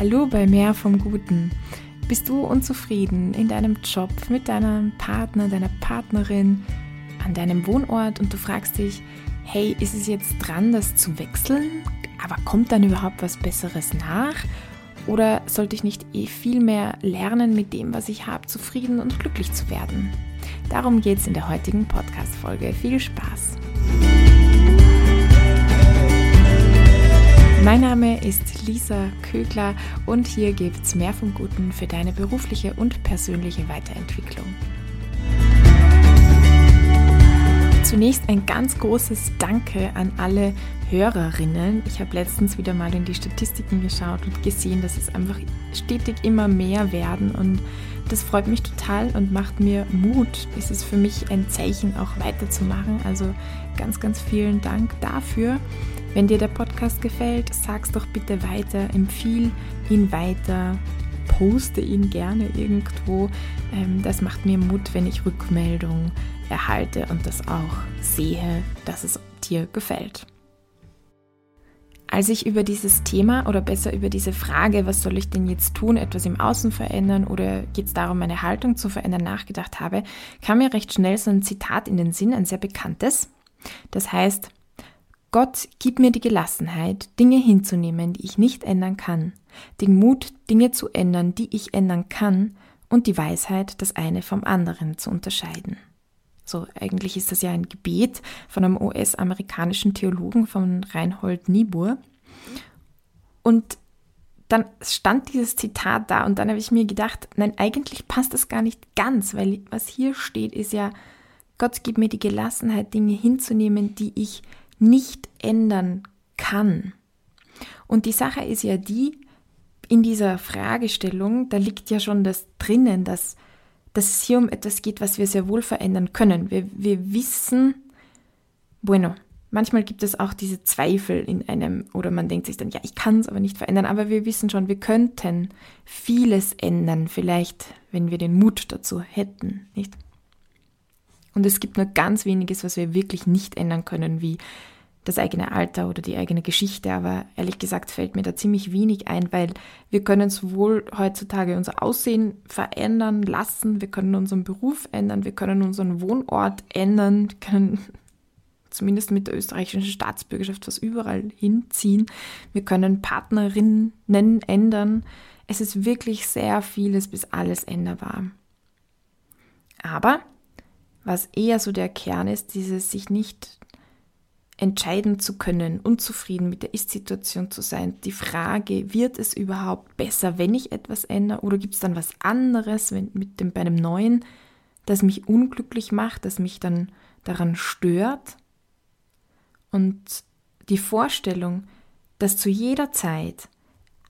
Hallo bei Mehr vom Guten. Bist du unzufrieden in deinem Job, mit deinem Partner, deiner Partnerin, an deinem Wohnort und du fragst dich, hey, ist es jetzt dran, das zu wechseln? Aber kommt dann überhaupt was Besseres nach? Oder sollte ich nicht eh viel mehr lernen, mit dem, was ich habe, zufrieden und glücklich zu werden? Darum geht es in der heutigen Podcast-Folge. Viel Spaß! Mein Name ist Lisa Kögler und hier gibt es mehr vom Guten für deine berufliche und persönliche Weiterentwicklung. Zunächst ein ganz großes Danke an alle Hörerinnen. Ich habe letztens wieder mal in die Statistiken geschaut und gesehen, dass es einfach stetig immer mehr werden und das freut mich total und macht mir Mut. Es ist für mich ein Zeichen, auch weiterzumachen. Also ganz, ganz vielen Dank dafür. Wenn dir der Podcast gefällt, sag's doch bitte weiter, empfiehl ihn weiter, poste ihn gerne irgendwo. Ähm, das macht mir Mut, wenn ich Rückmeldung erhalte und das auch sehe, dass es dir gefällt. Als ich über dieses Thema oder besser über diese Frage, was soll ich denn jetzt tun, etwas im Außen verändern oder geht es darum, meine Haltung zu verändern, nachgedacht habe, kam mir recht schnell so ein Zitat in den Sinn, ein sehr bekanntes. Das heißt, Gott gib mir die Gelassenheit, Dinge hinzunehmen, die ich nicht ändern kann, den Mut, Dinge zu ändern, die ich ändern kann, und die Weisheit, das eine vom anderen zu unterscheiden. So, eigentlich ist das ja ein Gebet von einem US-amerikanischen Theologen, von Reinhold Niebuhr. Und dann stand dieses Zitat da und dann habe ich mir gedacht, nein, eigentlich passt das gar nicht ganz, weil was hier steht, ist ja, Gott gibt mir die Gelassenheit, Dinge hinzunehmen, die ich nicht ändern kann. Und die Sache ist ja die, in dieser Fragestellung, da liegt ja schon das drinnen, dass dass es hier um etwas geht, was wir sehr wohl verändern können. Wir, wir wissen, bueno, manchmal gibt es auch diese Zweifel in einem, oder man denkt sich dann, ja, ich kann es aber nicht verändern, aber wir wissen schon, wir könnten vieles ändern, vielleicht, wenn wir den Mut dazu hätten, nicht? Und es gibt nur ganz weniges, was wir wirklich nicht ändern können, wie das eigene Alter oder die eigene Geschichte, aber ehrlich gesagt fällt mir da ziemlich wenig ein, weil wir können sowohl heutzutage unser Aussehen verändern lassen, wir können unseren Beruf ändern, wir können unseren Wohnort ändern, können zumindest mit der österreichischen Staatsbürgerschaft was überall hinziehen, wir können Partnerinnen ändern. Es ist wirklich sehr vieles bis alles änderbar. Aber was eher so der Kern ist, dieses sich nicht entscheiden zu können, unzufrieden mit der Ist-Situation zu sein. Die Frage, wird es überhaupt besser, wenn ich etwas ändere oder gibt es dann was anderes wenn, mit dem, bei einem Neuen, das mich unglücklich macht, das mich dann daran stört? Und die Vorstellung, dass zu jeder Zeit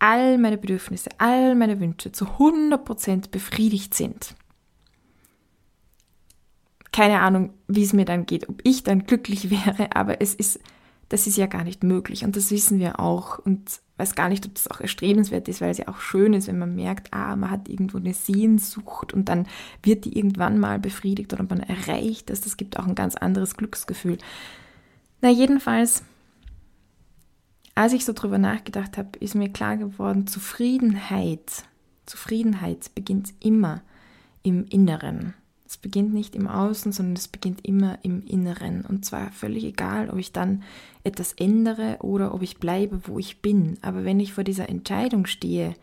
all meine Bedürfnisse, all meine Wünsche zu 100% befriedigt sind keine Ahnung, wie es mir dann geht, ob ich dann glücklich wäre, aber es ist, das ist ja gar nicht möglich und das wissen wir auch und weiß gar nicht, ob das auch erstrebenswert ist, weil es ja auch schön ist, wenn man merkt, ah, man hat irgendwo eine Sehnsucht und dann wird die irgendwann mal befriedigt oder man erreicht das, das gibt auch ein ganz anderes Glücksgefühl. Na, jedenfalls, als ich so drüber nachgedacht habe, ist mir klar geworden, Zufriedenheit, Zufriedenheit beginnt immer im Inneren. Es beginnt nicht im Außen, sondern es beginnt immer im Inneren. Und zwar völlig egal, ob ich dann etwas ändere oder ob ich bleibe, wo ich bin. Aber wenn ich vor dieser Entscheidung stehe,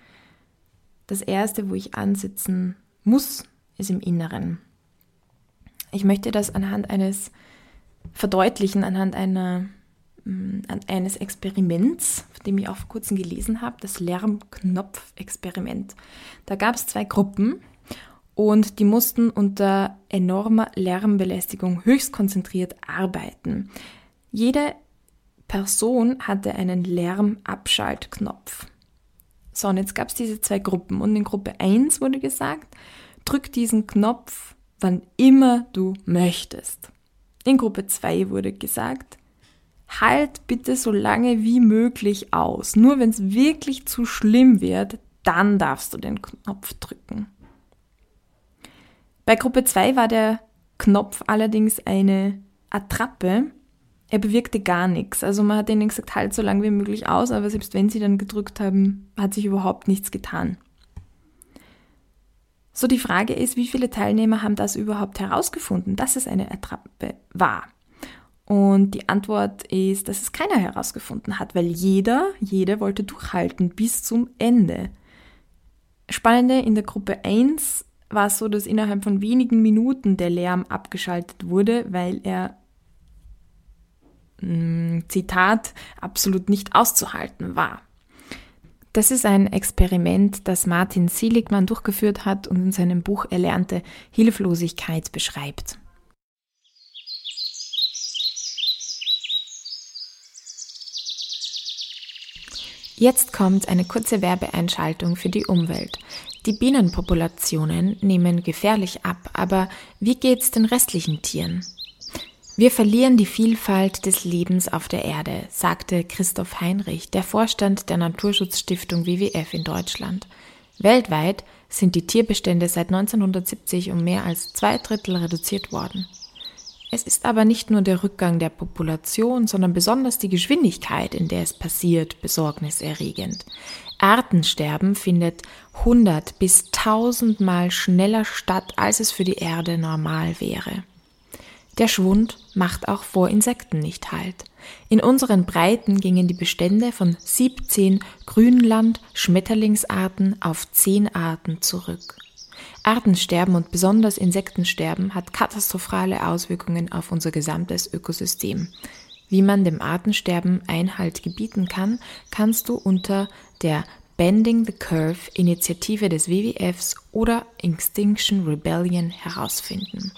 das Erste, wo ich ansitzen muss, ist im Inneren. Ich möchte das anhand eines verdeutlichen, anhand einer, mm, eines Experiments, von dem ich auch vor kurzem gelesen habe, das Lärmknopf-Experiment. Da gab es zwei Gruppen und die mussten unter enormer Lärmbelästigung höchst konzentriert arbeiten. Jede Person hatte einen Lärmabschaltknopf. So, und jetzt gab es diese zwei Gruppen und in Gruppe 1 wurde gesagt, drück diesen Knopf, wann immer du möchtest. In Gruppe 2 wurde gesagt, halt bitte so lange wie möglich aus. Nur wenn es wirklich zu schlimm wird, dann darfst du den Knopf drücken. Bei Gruppe 2 war der Knopf allerdings eine Attrappe, er bewirkte gar nichts. Also man hat ihnen gesagt, halt so lange wie möglich aus, aber selbst wenn sie dann gedrückt haben, hat sich überhaupt nichts getan. So die Frage ist, wie viele Teilnehmer haben das überhaupt herausgefunden, dass es eine Attrappe war? Und die Antwort ist, dass es keiner herausgefunden hat, weil jeder, jede wollte durchhalten bis zum Ende. Spannende in der Gruppe 1 war es so, dass innerhalb von wenigen Minuten der Lärm abgeschaltet wurde, weil er Mm, Zitat, absolut nicht auszuhalten war. Das ist ein Experiment, das Martin Seligmann durchgeführt hat und in seinem Buch Erlernte Hilflosigkeit beschreibt. Jetzt kommt eine kurze Werbeeinschaltung für die Umwelt. Die Bienenpopulationen nehmen gefährlich ab, aber wie geht's den restlichen Tieren? Wir verlieren die Vielfalt des Lebens auf der Erde, sagte Christoph Heinrich, der Vorstand der Naturschutzstiftung WWF in Deutschland. Weltweit sind die Tierbestände seit 1970 um mehr als zwei Drittel reduziert worden. Es ist aber nicht nur der Rückgang der Population, sondern besonders die Geschwindigkeit, in der es passiert, besorgniserregend. Artensterben findet 100 bis 1000 Mal schneller statt, als es für die Erde normal wäre. Der Schwund macht auch vor Insekten nicht Halt. In unseren Breiten gingen die Bestände von 17 Grünland-Schmetterlingsarten auf 10 Arten zurück. Artensterben und besonders Insektensterben hat katastrophale Auswirkungen auf unser gesamtes Ökosystem. Wie man dem Artensterben Einhalt gebieten kann, kannst du unter der Bending the Curve Initiative des WWFs oder Extinction Rebellion herausfinden.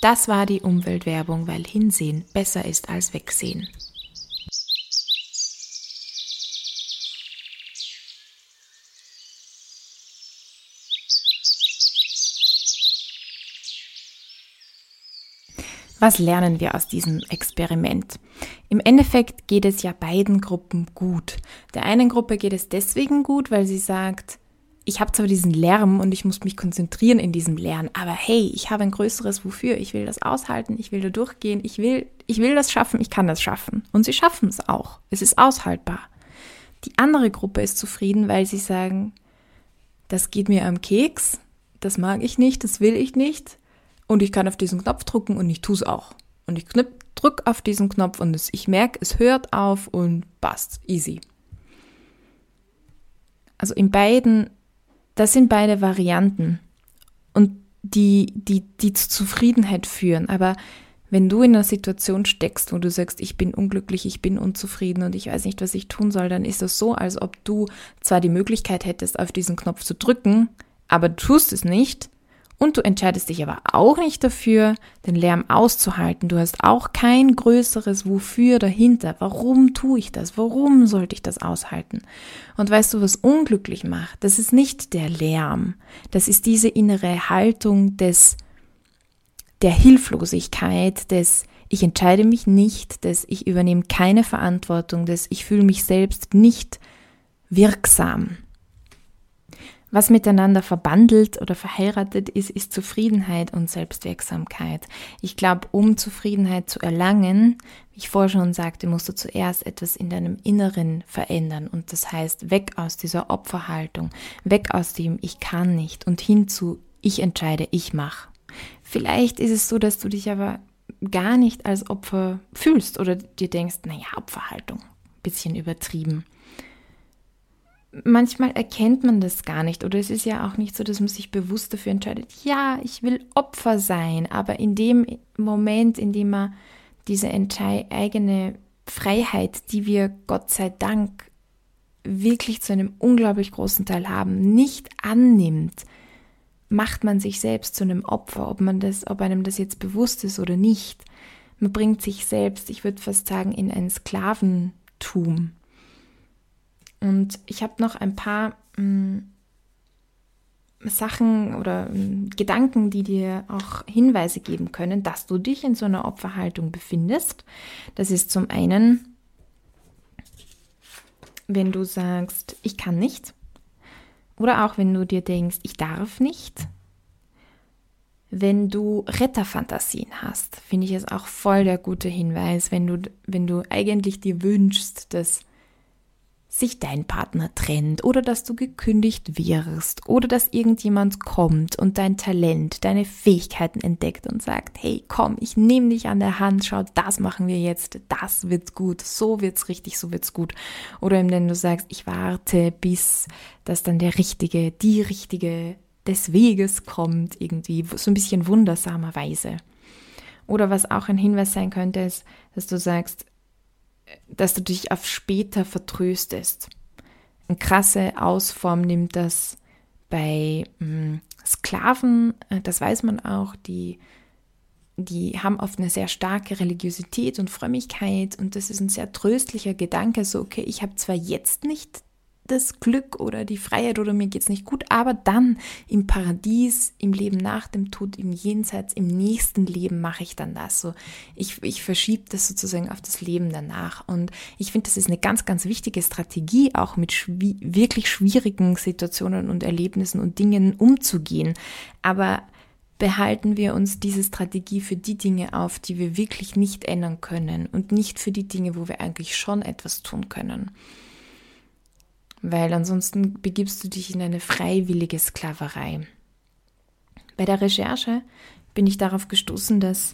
Das war die Umweltwerbung, weil Hinsehen besser ist als Wegsehen. Was lernen wir aus diesem Experiment? Im Endeffekt geht es ja beiden Gruppen gut. Der einen Gruppe geht es deswegen gut, weil sie sagt, ich habe zwar diesen Lärm und ich muss mich konzentrieren in diesem Lernen, aber hey, ich habe ein größeres Wofür. Ich will das aushalten, ich will da durchgehen, ich will, ich will das schaffen, ich kann das schaffen. Und sie schaffen es auch. Es ist aushaltbar. Die andere Gruppe ist zufrieden, weil sie sagen, das geht mir am Keks, das mag ich nicht, das will ich nicht. Und ich kann auf diesen Knopf drücken und ich tue es auch. Und ich drücke auf diesen Knopf und es, ich merke, es hört auf und passt. Easy. Also in beiden das sind beide Varianten und die, die, die zu Zufriedenheit führen. Aber wenn du in einer Situation steckst, wo du sagst, ich bin unglücklich, ich bin unzufrieden und ich weiß nicht, was ich tun soll, dann ist das so, als ob du zwar die Möglichkeit hättest, auf diesen Knopf zu drücken, aber du tust es nicht und du entscheidest dich aber auch nicht dafür, den Lärm auszuhalten. Du hast auch kein größeres Wofür dahinter. Warum tue ich das? Warum sollte ich das aushalten? Und weißt du, was unglücklich macht? Das ist nicht der Lärm. Das ist diese innere Haltung des, der Hilflosigkeit, des, ich entscheide mich nicht, des, ich übernehme keine Verantwortung, des, ich fühle mich selbst nicht wirksam. Was miteinander verbandelt oder verheiratet ist, ist Zufriedenheit und Selbstwirksamkeit. Ich glaube, um Zufriedenheit zu erlangen, wie ich vorher schon sagte, musst du zuerst etwas in deinem Inneren verändern. Und das heißt, weg aus dieser Opferhaltung, weg aus dem Ich kann nicht und hin zu Ich entscheide, ich mache. Vielleicht ist es so, dass du dich aber gar nicht als Opfer fühlst oder dir denkst, naja, Opferhaltung, bisschen übertrieben manchmal erkennt man das gar nicht oder es ist ja auch nicht so, dass man sich bewusst dafür entscheidet, ja, ich will Opfer sein, aber in dem Moment, in dem man diese eigene Freiheit, die wir Gott sei Dank wirklich zu einem unglaublich großen Teil haben, nicht annimmt, macht man sich selbst zu einem Opfer, ob man das, ob einem das jetzt bewusst ist oder nicht. Man bringt sich selbst, ich würde fast sagen, in ein Sklaventum. Und ich habe noch ein paar mh, mm, Sachen oder mh, mm, Gedanken, die dir auch Hinweise geben können, dass du dich in so einer Opferhaltung befindest. Das ist zum einen, wenn du sagst, ich kann nicht. Oder auch wenn du dir denkst, ich darf nicht. Wenn du Retterfantasien hast, finde ich es auch voll der gute Hinweis, wenn du, wenn du eigentlich dir wünschst, dass sich dein Partner trennt oder dass du gekündigt wirst oder dass irgendjemand kommt und dein Talent, deine Fähigkeiten entdeckt und sagt, hey, komm, ich nehme dich an der Hand, schau, das machen wir jetzt, das wird gut, so wird's richtig, so wird's gut. Oder wenn du sagst, ich warte, bis das dann der richtige, die richtige des Weges kommt, irgendwie so ein bisschen wundersamerweise. Oder was auch ein Hinweis sein könnte, ist, dass du sagst, dass du dich auf später vertröstest. Eine krasse Ausform nimmt das bei hm, Sklaven, äh, das weiß man auch, die, die haben oft eine sehr starke Religiosität und Frömmigkeit und das ist ein sehr tröstlicher Gedanke, so okay, ich habe zwar jetzt nicht das Glück oder die Freiheit oder mir geht es nicht gut, aber dann im Paradies, im Leben nach dem Tod, im Jenseits, im nächsten Leben mache ich dann das. So, ich, ich verschiebe das sozusagen auf das Leben danach. Und ich finde, das ist eine ganz, ganz wichtige Strategie, auch mit schwi wirklich schwierigen Situationen und Erlebnissen und Dingen umzugehen. Aber behalten wir uns diese Strategie für die Dinge auf, die wir wirklich nicht ändern können und nicht für die Dinge, wo wir eigentlich schon etwas tun können weil ansonsten begibst du dich in eine freiwillige Sklaverei. Bei der Recherche bin ich darauf gestoßen, dass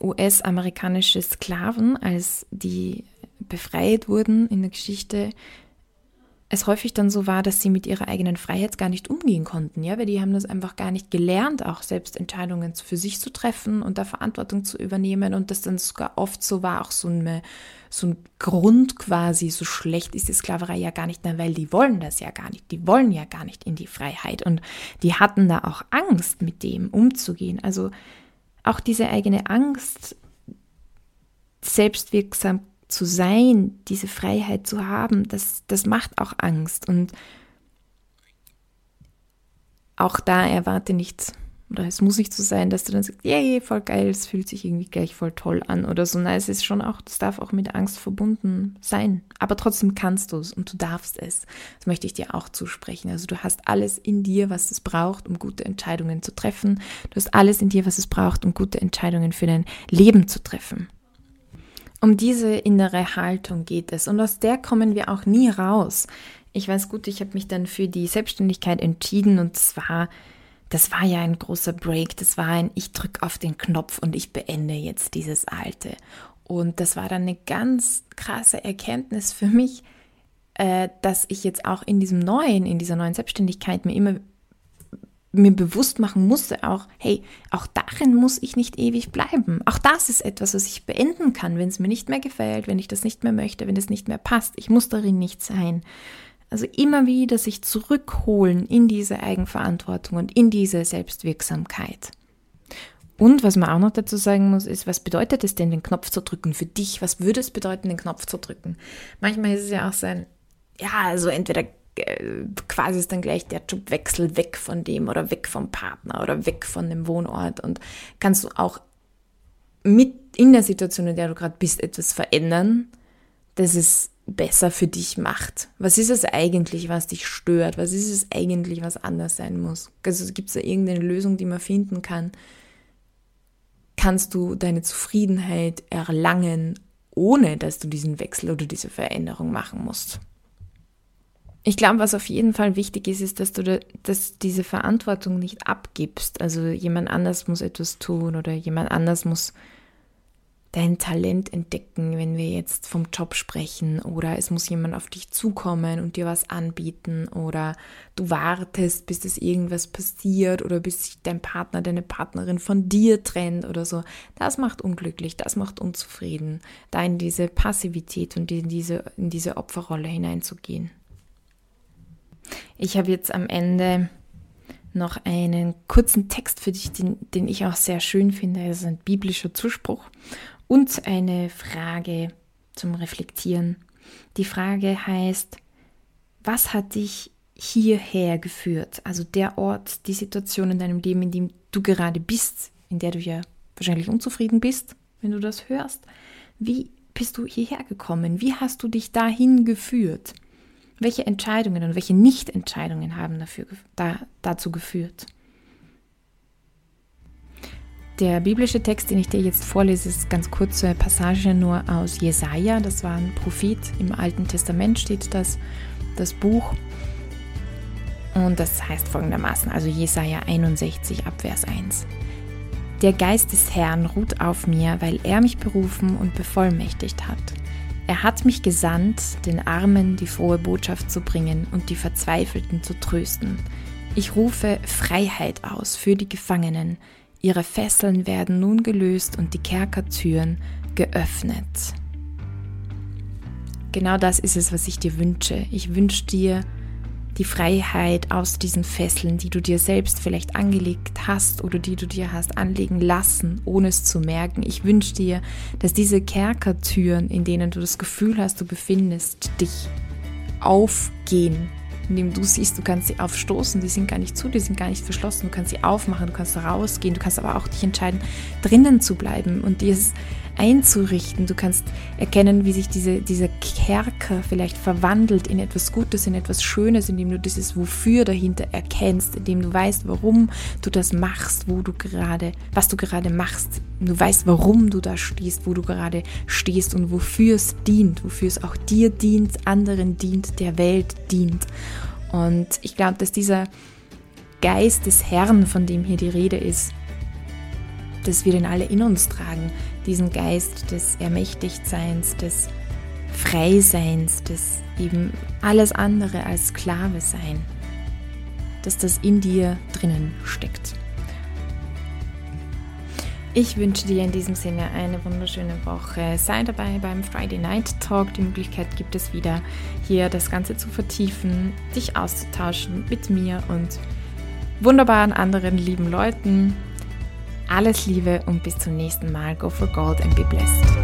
US-amerikanische Sklaven, als die befreit wurden in der Geschichte, es häufig dann so war, dass sie mit ihrer eigenen Freiheit gar nicht umgehen konnten, ja, weil die haben das einfach gar nicht gelernt, auch selbst Entscheidungen für sich zu treffen und da Verantwortung zu übernehmen und das dann sogar oft so war, auch so, eine, so ein Grund quasi, so schlecht ist die Sklaverei ja gar nicht mehr, weil die wollen das ja gar nicht, die wollen ja gar nicht in die Freiheit und die hatten da auch Angst, mit dem umzugehen, also auch diese eigene Angst, selbstwirksam zu sein, diese Freiheit zu haben, das, das macht auch Angst. Und auch da erwarte nichts. Oder es muss nicht so sein, dass du dann sagst, yay, voll geil, es fühlt sich irgendwie gleich voll toll an oder so. Nein, es ist schon auch, das darf auch mit Angst verbunden sein. Aber trotzdem kannst du es und du darfst es. Das möchte ich dir auch zusprechen. Also du hast alles in dir, was es braucht, um gute Entscheidungen zu treffen. Du hast alles in dir, was es braucht, um gute Entscheidungen für dein Leben zu treffen. Um diese innere Haltung geht es und aus der kommen wir auch nie raus. Ich weiß gut, ich habe mich dann für die Selbstständigkeit entschieden und zwar, das war ja ein großer Break, das war ein, ich drücke auf den Knopf und ich beende jetzt dieses Alte. Und das war dann eine ganz krasse Erkenntnis für mich, äh, dass ich jetzt auch in diesem neuen, in dieser neuen Selbstständigkeit mir immer mir bewusst machen musste auch, hey, auch darin muss ich nicht ewig bleiben. Auch das ist etwas, was ich beenden kann, wenn es mir nicht mehr gefällt, wenn ich das nicht mehr möchte, wenn es nicht mehr passt. Ich muss darin nicht sein. Also immer wieder sich zurückholen in diese Eigenverantwortung und in diese Selbstwirksamkeit. Und was man auch noch dazu sagen muss, ist, was bedeutet es denn, den Knopf zu drücken für dich? Was würde es bedeuten, den Knopf zu drücken? Manchmal ist es ja auch so ein, ja, also entweder quasi ist dann gleich der Jobwechsel weg von dem oder weg vom Partner oder weg von dem Wohnort und kannst du auch mit in der Situation, in der du gerade bist, etwas verändern, dass es besser für dich macht. Was ist es eigentlich, was dich stört? Was ist es eigentlich, was anders sein muss? Also gibt es da irgendeine Lösung, die man finden kann? Kannst du deine Zufriedenheit erlangen, ohne dass du diesen Wechsel oder diese Veränderung machen musst? Ich glaube, was auf jeden Fall wichtig ist, ist, dass du da, dass diese Verantwortung nicht abgibst. Also jemand anders muss etwas tun oder jemand anders muss dein Talent entdecken, wenn wir jetzt vom Job sprechen oder es muss jemand auf dich zukommen und dir was anbieten oder du wartest, bis das irgendwas passiert oder bis sich dein Partner, deine Partnerin von dir trennt oder so. Das macht unglücklich, das macht unzufrieden, da in diese Passivität und in diese, in diese Opferrolle hineinzugehen. Ich habe jetzt am Ende noch einen kurzen Text für dich, den, den ich auch sehr schön finde. Es ist ein biblischer Zuspruch und eine Frage zum Reflektieren. Die Frage heißt, was hat dich hierher geführt? Also der Ort, die Situation in deinem Leben, in dem du gerade bist, in der du ja wahrscheinlich unzufrieden bist, wenn du das hörst. Wie bist du hierher gekommen? Wie hast du dich dahin geführt? Welche Entscheidungen und welche Nichtentscheidungen haben dafür, da, dazu geführt? Der biblische Text, den ich dir jetzt vorlese, ist ganz kurze Passage nur aus Jesaja. Das war ein Prophet. Im Alten Testament steht das, das Buch. Und das heißt folgendermaßen, also Jesaja 61 Abvers 1. Der Geist des Herrn ruht auf mir, weil er mich berufen und bevollmächtigt hat. Er hat mich gesandt, den Armen die frohe Botschaft zu bringen und die Verzweifelten zu trösten. Ich rufe Freiheit aus für die Gefangenen. Ihre Fesseln werden nun gelöst und die Kerkertüren geöffnet. Genau das ist es, was ich dir wünsche. Ich wünsche dir die Freiheit aus diesen Fesseln, die du dir selbst vielleicht angelegt hast oder die du dir hast anlegen lassen, ohne es zu merken. Ich wünsche dir, dass diese Kerkertüren, in denen du das Gefühl hast, du befindest dich, aufgehen, indem du siehst, du kannst sie aufstoßen, die sind gar nicht zu, die sind gar nicht verschlossen, du kannst sie aufmachen, du kannst rausgehen, du kannst aber auch dich entscheiden, drinnen zu bleiben und dir es einzurichten. Du kannst erkennen, wie sich diese, dieser Kerker vielleicht verwandelt in etwas Gutes, in etwas Schönes, indem du dieses Wofür dahinter erkennst, indem du weißt, warum du das machst, wo du gerade, was du gerade machst. Du weißt, warum du da stehst, wo du gerade stehst und wofür es dient, wofür es auch dir dient, anderen dient, der Welt dient. Und ich glaube, dass dieser Geist des Herrn, von dem hier die Rede ist, dass wir den alle in uns tragen, diesen Geist des Ermächtigtseins, des Freiseins, des eben alles andere als Sklave sein, dass das in dir drinnen steckt. Ich wünsche dir in diesem Sinne eine wunderschöne Woche. Sei dabei beim Friday Night Talk. Die Möglichkeit gibt es wieder, hier das Ganze zu vertiefen, dich auszutauschen mit mir und wunderbaren anderen lieben Leuten. Alles Liebe und bis zum nächsten Mal. Go for Gold and be blessed.